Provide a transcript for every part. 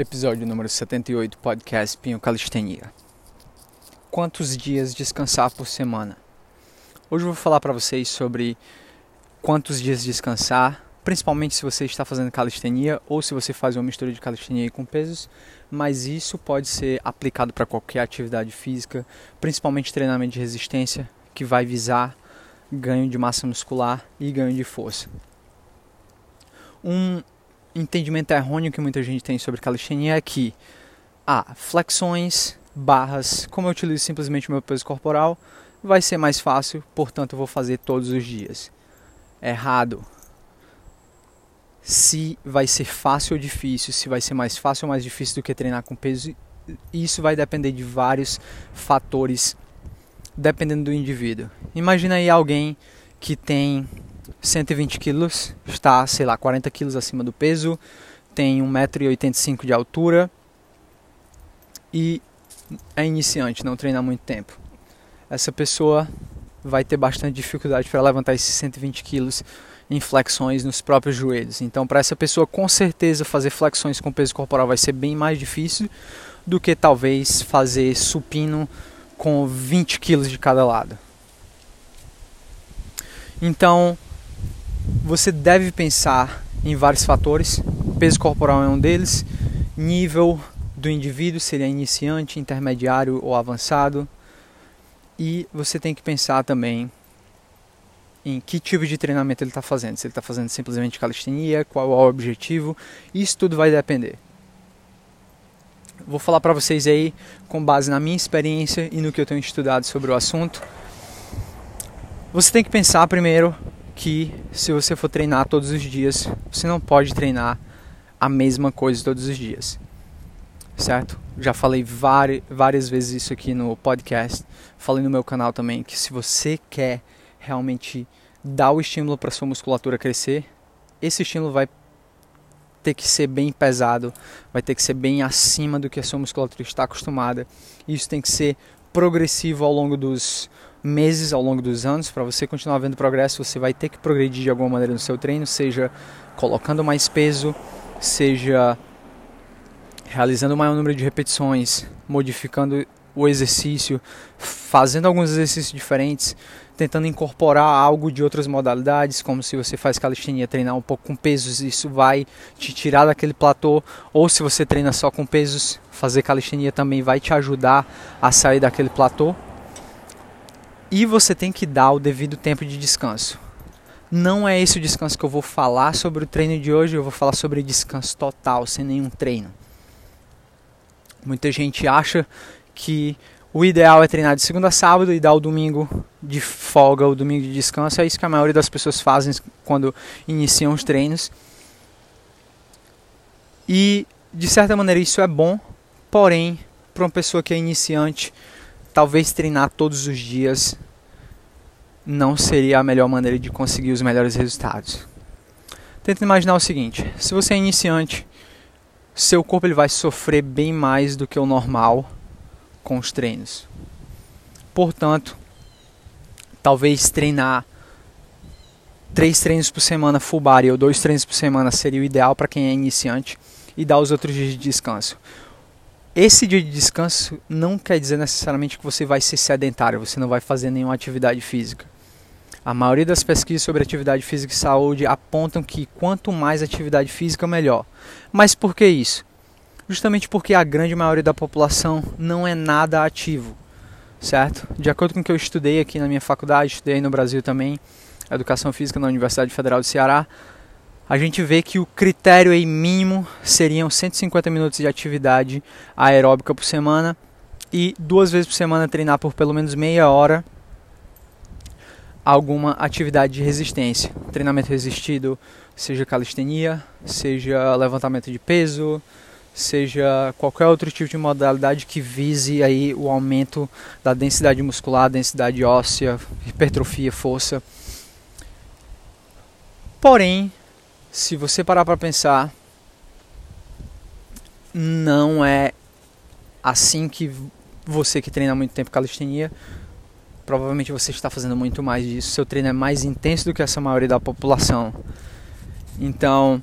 Episódio número 78, podcast Pinho Calistenia. Quantos dias descansar por semana? Hoje eu vou falar para vocês sobre quantos dias descansar, principalmente se você está fazendo calistenia ou se você faz uma mistura de calistenia com pesos, mas isso pode ser aplicado para qualquer atividade física, principalmente treinamento de resistência, que vai visar ganho de massa muscular e ganho de força. Um entendimento errôneo que muita gente tem sobre calistenia é que ah, flexões, barras, como eu utilizo simplesmente meu peso corporal, vai ser mais fácil, portanto eu vou fazer todos os dias. Errado. Se vai ser fácil ou difícil, se vai ser mais fácil ou mais difícil do que treinar com peso, isso vai depender de vários fatores, dependendo do indivíduo. Imagina aí alguém que tem 120 quilos, está, sei lá, 40 quilos acima do peso, tem 1,85m de altura e é iniciante, não treina há muito tempo. Essa pessoa vai ter bastante dificuldade para levantar esses 120 quilos em flexões nos próprios joelhos. Então, para essa pessoa, com certeza, fazer flexões com peso corporal vai ser bem mais difícil do que talvez fazer supino com 20 quilos de cada lado. Então, você deve pensar em vários fatores. Peso corporal é um deles, nível do indivíduo, se ele é iniciante, intermediário ou avançado. E você tem que pensar também em que tipo de treinamento ele está fazendo. Se ele está fazendo simplesmente calistenia, qual é o objetivo. Isso tudo vai depender. Vou falar para vocês aí com base na minha experiência e no que eu tenho estudado sobre o assunto. Você tem que pensar primeiro que se você for treinar todos os dias, você não pode treinar a mesma coisa todos os dias. Certo? Já falei várias, vezes isso aqui no podcast, falei no meu canal também que se você quer realmente dar o estímulo para sua musculatura crescer, esse estímulo vai ter que ser bem pesado, vai ter que ser bem acima do que a sua musculatura está acostumada. Isso tem que ser progressivo ao longo dos meses ao longo dos anos, para você continuar vendo progresso, você vai ter que progredir de alguma maneira no seu treino, seja colocando mais peso, seja realizando maior número de repetições, modificando o exercício, fazendo alguns exercícios diferentes, tentando incorporar algo de outras modalidades, como se você faz calistenia, treinar um pouco com pesos, isso vai te tirar daquele platô, ou se você treina só com pesos, fazer calistenia também vai te ajudar a sair daquele platô e você tem que dar o devido tempo de descanso. Não é esse o descanso que eu vou falar sobre o treino de hoje, eu vou falar sobre descanso total, sem nenhum treino. Muita gente acha que o ideal é treinar de segunda a sábado e dar o domingo de folga, o domingo de descanso. É isso que a maioria das pessoas fazem quando iniciam os treinos. E de certa maneira isso é bom, porém, para uma pessoa que é iniciante, talvez treinar todos os dias não seria a melhor maneira de conseguir os melhores resultados. Tenta imaginar o seguinte: se você é iniciante, seu corpo ele vai sofrer bem mais do que o normal com os treinos. Portanto, talvez treinar três treinos por semana full body ou dois treinos por semana seria o ideal para quem é iniciante e dar os outros dias de descanso. Esse dia de descanso não quer dizer necessariamente que você vai ser sedentário, você não vai fazer nenhuma atividade física. A maioria das pesquisas sobre atividade física e saúde apontam que quanto mais atividade física, melhor. Mas por que isso? Justamente porque a grande maioria da população não é nada ativo, certo? De acordo com o que eu estudei aqui na minha faculdade, estudei no Brasil também, Educação Física na Universidade Federal do Ceará, a gente vê que o critério aí mínimo seriam 150 minutos de atividade aeróbica por semana e duas vezes por semana treinar por pelo menos meia hora alguma atividade de resistência, treinamento resistido, seja calistenia, seja levantamento de peso, seja qualquer outro tipo de modalidade que vise aí o aumento da densidade muscular, densidade óssea, hipertrofia, força. Porém, se você parar para pensar, não é assim que você que treina muito tempo calistenia, provavelmente você está fazendo muito mais disso. Seu treino é mais intenso do que essa maioria da população. Então,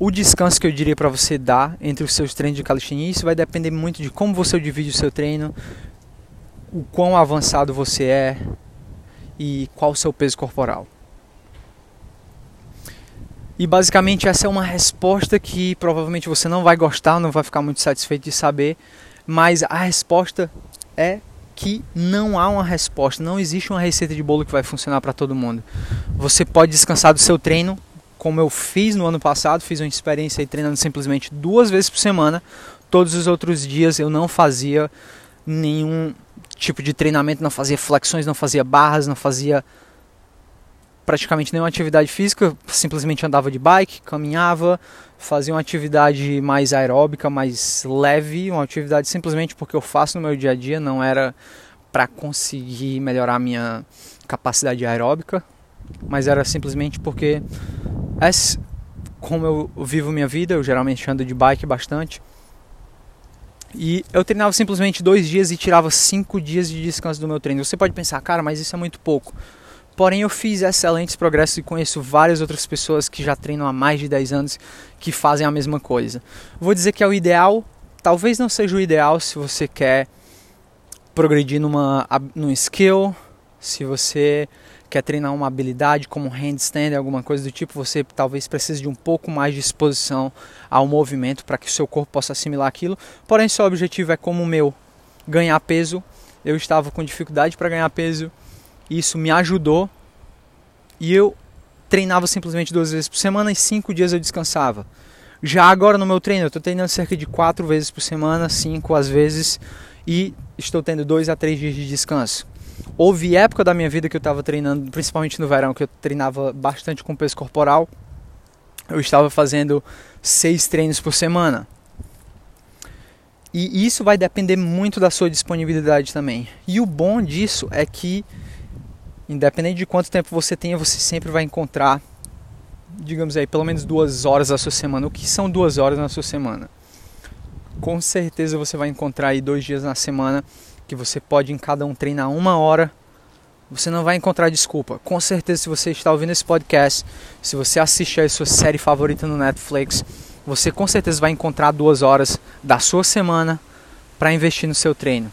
o descanso que eu diria para você dar entre os seus treinos de calistenia, isso vai depender muito de como você divide o seu treino, o quão avançado você é e qual o seu peso corporal. E basicamente essa é uma resposta que provavelmente você não vai gostar, não vai ficar muito satisfeito de saber, mas a resposta é que não há uma resposta, não existe uma receita de bolo que vai funcionar para todo mundo. Você pode descansar do seu treino, como eu fiz no ano passado, fiz uma experiência aí treinando simplesmente duas vezes por semana. Todos os outros dias eu não fazia nenhum tipo de treinamento, não fazia flexões, não fazia barras, não fazia praticamente nenhuma atividade física, simplesmente andava de bike, caminhava, fazia uma atividade mais aeróbica, mais leve, uma atividade simplesmente porque eu faço no meu dia a dia, não era para conseguir melhorar minha capacidade aeróbica, mas era simplesmente porque como eu vivo minha vida, eu geralmente ando de bike bastante. E eu treinava simplesmente dois dias e tirava cinco dias de descanso do meu treino. Você pode pensar, cara, mas isso é muito pouco. Porém, eu fiz excelentes progressos e conheço várias outras pessoas que já treinam há mais de 10 anos que fazem a mesma coisa. Vou dizer que é o ideal, talvez não seja o ideal se você quer progredir numa, num skill, se você quer treinar uma habilidade como handstand, alguma coisa do tipo, você talvez precise de um pouco mais de exposição ao movimento para que o seu corpo possa assimilar aquilo. Porém, seu objetivo é como o meu, ganhar peso. Eu estava com dificuldade para ganhar peso isso me ajudou e eu treinava simplesmente duas vezes por semana e cinco dias eu descansava. Já agora no meu treino, eu estou treinando cerca de quatro vezes por semana, cinco às vezes, e estou tendo dois a três dias de descanso. Houve época da minha vida que eu estava treinando, principalmente no verão, que eu treinava bastante com peso corporal. Eu estava fazendo seis treinos por semana. E isso vai depender muito da sua disponibilidade também. E o bom disso é que Independente de quanto tempo você tenha, você sempre vai encontrar, digamos aí, pelo menos duas horas na sua semana. O que são duas horas na sua semana? Com certeza você vai encontrar aí dois dias na semana que você pode em cada um treinar uma hora. Você não vai encontrar desculpa. Com certeza, se você está ouvindo esse podcast, se você assiste a sua série favorita no Netflix, você com certeza vai encontrar duas horas da sua semana para investir no seu treino.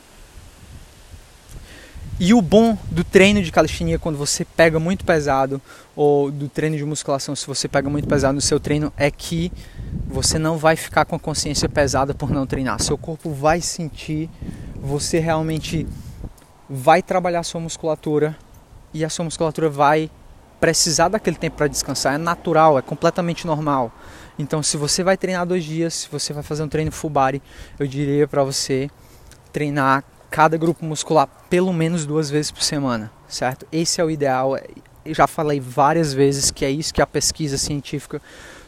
E o bom do treino de calistenia quando você pega muito pesado ou do treino de musculação se você pega muito pesado no seu treino é que você não vai ficar com a consciência pesada por não treinar. Seu corpo vai sentir, você realmente vai trabalhar sua musculatura e a sua musculatura vai precisar daquele tempo para descansar. É natural, é completamente normal. Então, se você vai treinar dois dias, se você vai fazer um treino full body, eu diria para você treinar cada grupo muscular pelo menos duas vezes por semana, certo? Esse é o ideal. Eu já falei várias vezes que é isso que a pesquisa científica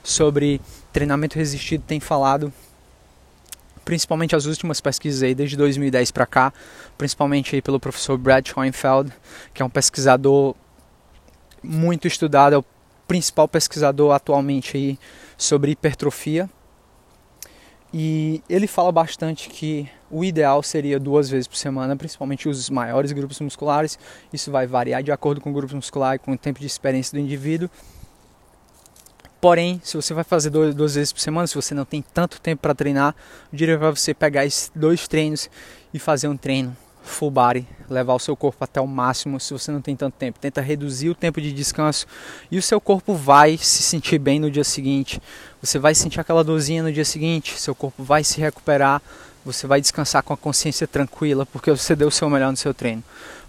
sobre treinamento resistido tem falado, principalmente as últimas pesquisas aí desde 2010 para cá, principalmente aí pelo professor Brad Schoenfeld, que é um pesquisador muito estudado, é o principal pesquisador atualmente aí sobre hipertrofia e ele fala bastante que o ideal seria duas vezes por semana, principalmente os maiores grupos musculares. Isso vai variar de acordo com o grupo muscular e com o tempo de experiência do indivíduo. Porém, se você vai fazer duas, duas vezes por semana, se você não tem tanto tempo para treinar, eu diria para você pegar esses dois treinos e fazer um treino full body, levar o seu corpo até o máximo se você não tem tanto tempo. Tenta reduzir o tempo de descanso e o seu corpo vai se sentir bem no dia seguinte. Você vai sentir aquela dorzinha no dia seguinte, seu corpo vai se recuperar, você vai descansar com a consciência tranquila porque você deu o seu melhor no seu treino.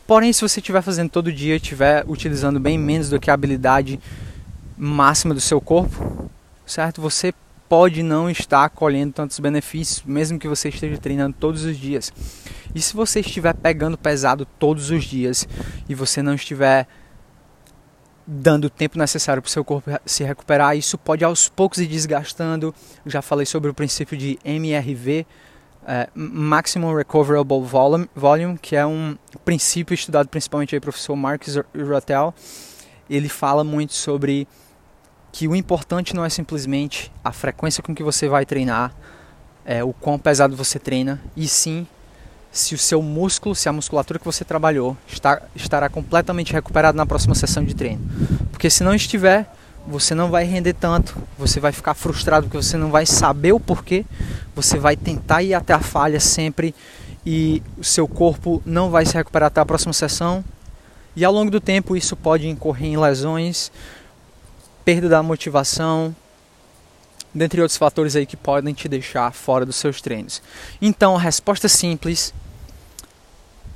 Porém, se você estiver fazendo todo dia, estiver utilizando bem menos do que a habilidade máxima do seu corpo, certo? Você pode não estar colhendo tantos benefícios, mesmo que você esteja treinando todos os dias. E se você estiver pegando pesado todos os dias e você não estiver dando o tempo necessário para o seu corpo se recuperar, isso pode aos poucos ir desgastando. Já falei sobre o princípio de MRV, é, Maximum Recoverable Volume, que é um princípio estudado principalmente pelo professor Marcus Rotel. Ele fala muito sobre que o importante não é simplesmente a frequência com que você vai treinar, é, o quão pesado você treina, e sim se o seu músculo, se a musculatura que você trabalhou está, estará completamente recuperada na próxima sessão de treino. Porque se não estiver, você não vai render tanto, você vai ficar frustrado porque você não vai saber o porquê, você vai tentar ir até a falha sempre e o seu corpo não vai se recuperar até a próxima sessão. E ao longo do tempo isso pode incorrer em lesões, perda da motivação, dentre outros fatores aí que podem te deixar fora dos seus treinos. Então, a resposta simples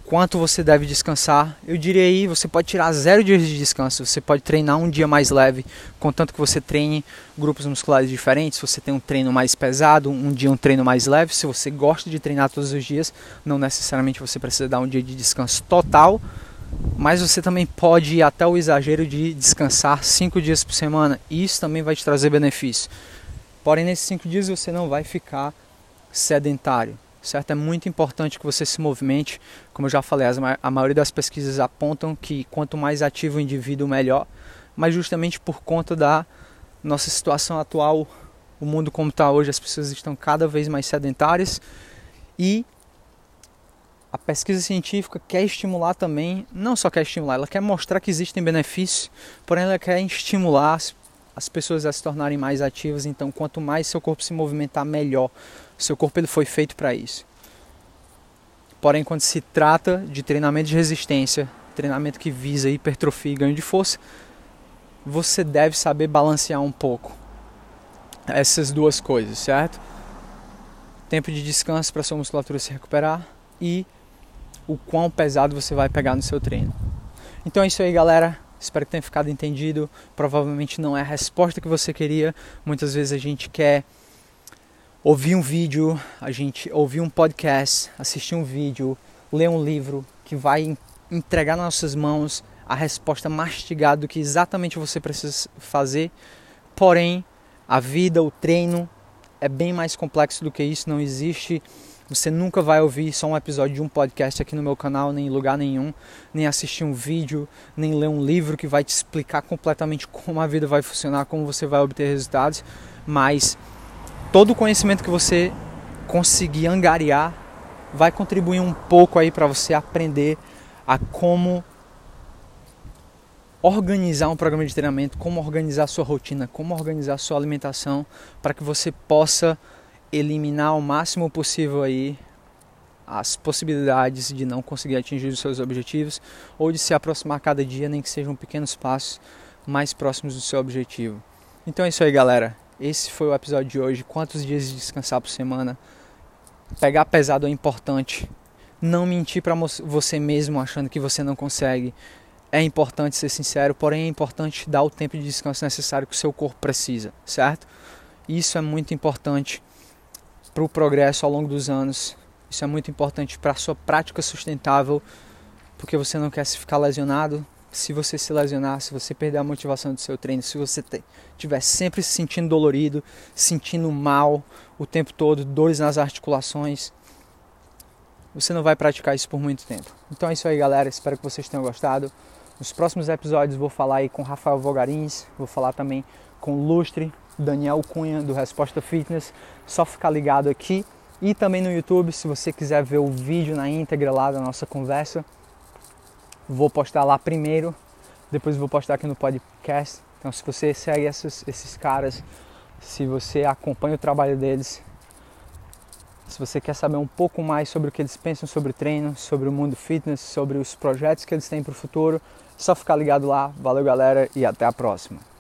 quanto você deve descansar. Eu diria aí, você pode tirar zero dias de descanso. Você pode treinar um dia mais leve, contanto que você treine grupos musculares diferentes. Você tem um treino mais pesado, um dia um treino mais leve. Se você gosta de treinar todos os dias, não necessariamente você precisa dar um dia de descanso total. Mas você também pode ir até o exagero de descansar cinco dias por semana. E isso também vai te trazer benefício. Porém, nesses cinco dias você não vai ficar sedentário certo? É muito importante que você se movimente. Como eu já falei, a maioria das pesquisas apontam que quanto mais ativo o indivíduo, melhor. Mas justamente por conta da nossa situação atual, o mundo como está hoje, as pessoas estão cada vez mais sedentárias e a pesquisa científica quer estimular também, não só quer estimular, ela quer mostrar que existem benefícios, porém ela quer estimular as pessoas a se tornarem mais ativas. Então, quanto mais seu corpo se movimentar, melhor. Seu corpo ele foi feito para isso. Porém, quando se trata de treinamento de resistência, treinamento que visa hipertrofia e ganho de força, você deve saber balancear um pouco essas duas coisas, certo? Tempo de descanso para sua musculatura se recuperar e o quão pesado você vai pegar no seu treino. Então é isso aí, galera. Espero que tenha ficado entendido. Provavelmente não é a resposta que você queria. Muitas vezes a gente quer ouvir um vídeo, a gente ouvir um podcast, assistir um vídeo, ler um livro que vai entregar nas nossas mãos a resposta mastigada do que exatamente você precisa fazer. Porém, a vida, o treino é bem mais complexo do que isso, não existe você nunca vai ouvir só um episódio de um podcast aqui no meu canal, nem em lugar nenhum, nem assistir um vídeo, nem ler um livro que vai te explicar completamente como a vida vai funcionar, como você vai obter resultados, mas todo o conhecimento que você conseguir angariar vai contribuir um pouco aí para você aprender a como organizar um programa de treinamento, como organizar sua rotina, como organizar sua alimentação, para que você possa eliminar o máximo possível aí as possibilidades de não conseguir atingir os seus objetivos ou de se aproximar cada dia, nem que sejam pequenos passos mais próximos do seu objetivo. Então é isso aí, galera. Esse foi o episódio de hoje. Quantos dias de descansar por semana? Pegar pesado é importante. Não mentir para você mesmo achando que você não consegue. É importante ser sincero, porém é importante dar o tempo de descanso necessário que o seu corpo precisa, certo? Isso é muito importante para o progresso ao longo dos anos. Isso é muito importante para a sua prática sustentável, porque você não quer se ficar lesionado. Se você se lesionar, se você perder a motivação do seu treino, se você estiver sempre se sentindo dolorido, sentindo mal o tempo todo, dores nas articulações, você não vai praticar isso por muito tempo. Então é isso aí, galera. Espero que vocês tenham gostado. Nos próximos episódios vou falar aí com Rafael Vogarins, vou falar também com Lustre, Daniel Cunha do Resposta Fitness. Só ficar ligado aqui e também no YouTube, se você quiser ver o vídeo na íntegra lá da nossa conversa. Vou postar lá primeiro, depois vou postar aqui no podcast. Então, se você segue esses, esses caras, se você acompanha o trabalho deles, se você quer saber um pouco mais sobre o que eles pensam sobre treino, sobre o mundo fitness, sobre os projetos que eles têm para o futuro, só ficar ligado lá. Valeu, galera, e até a próxima.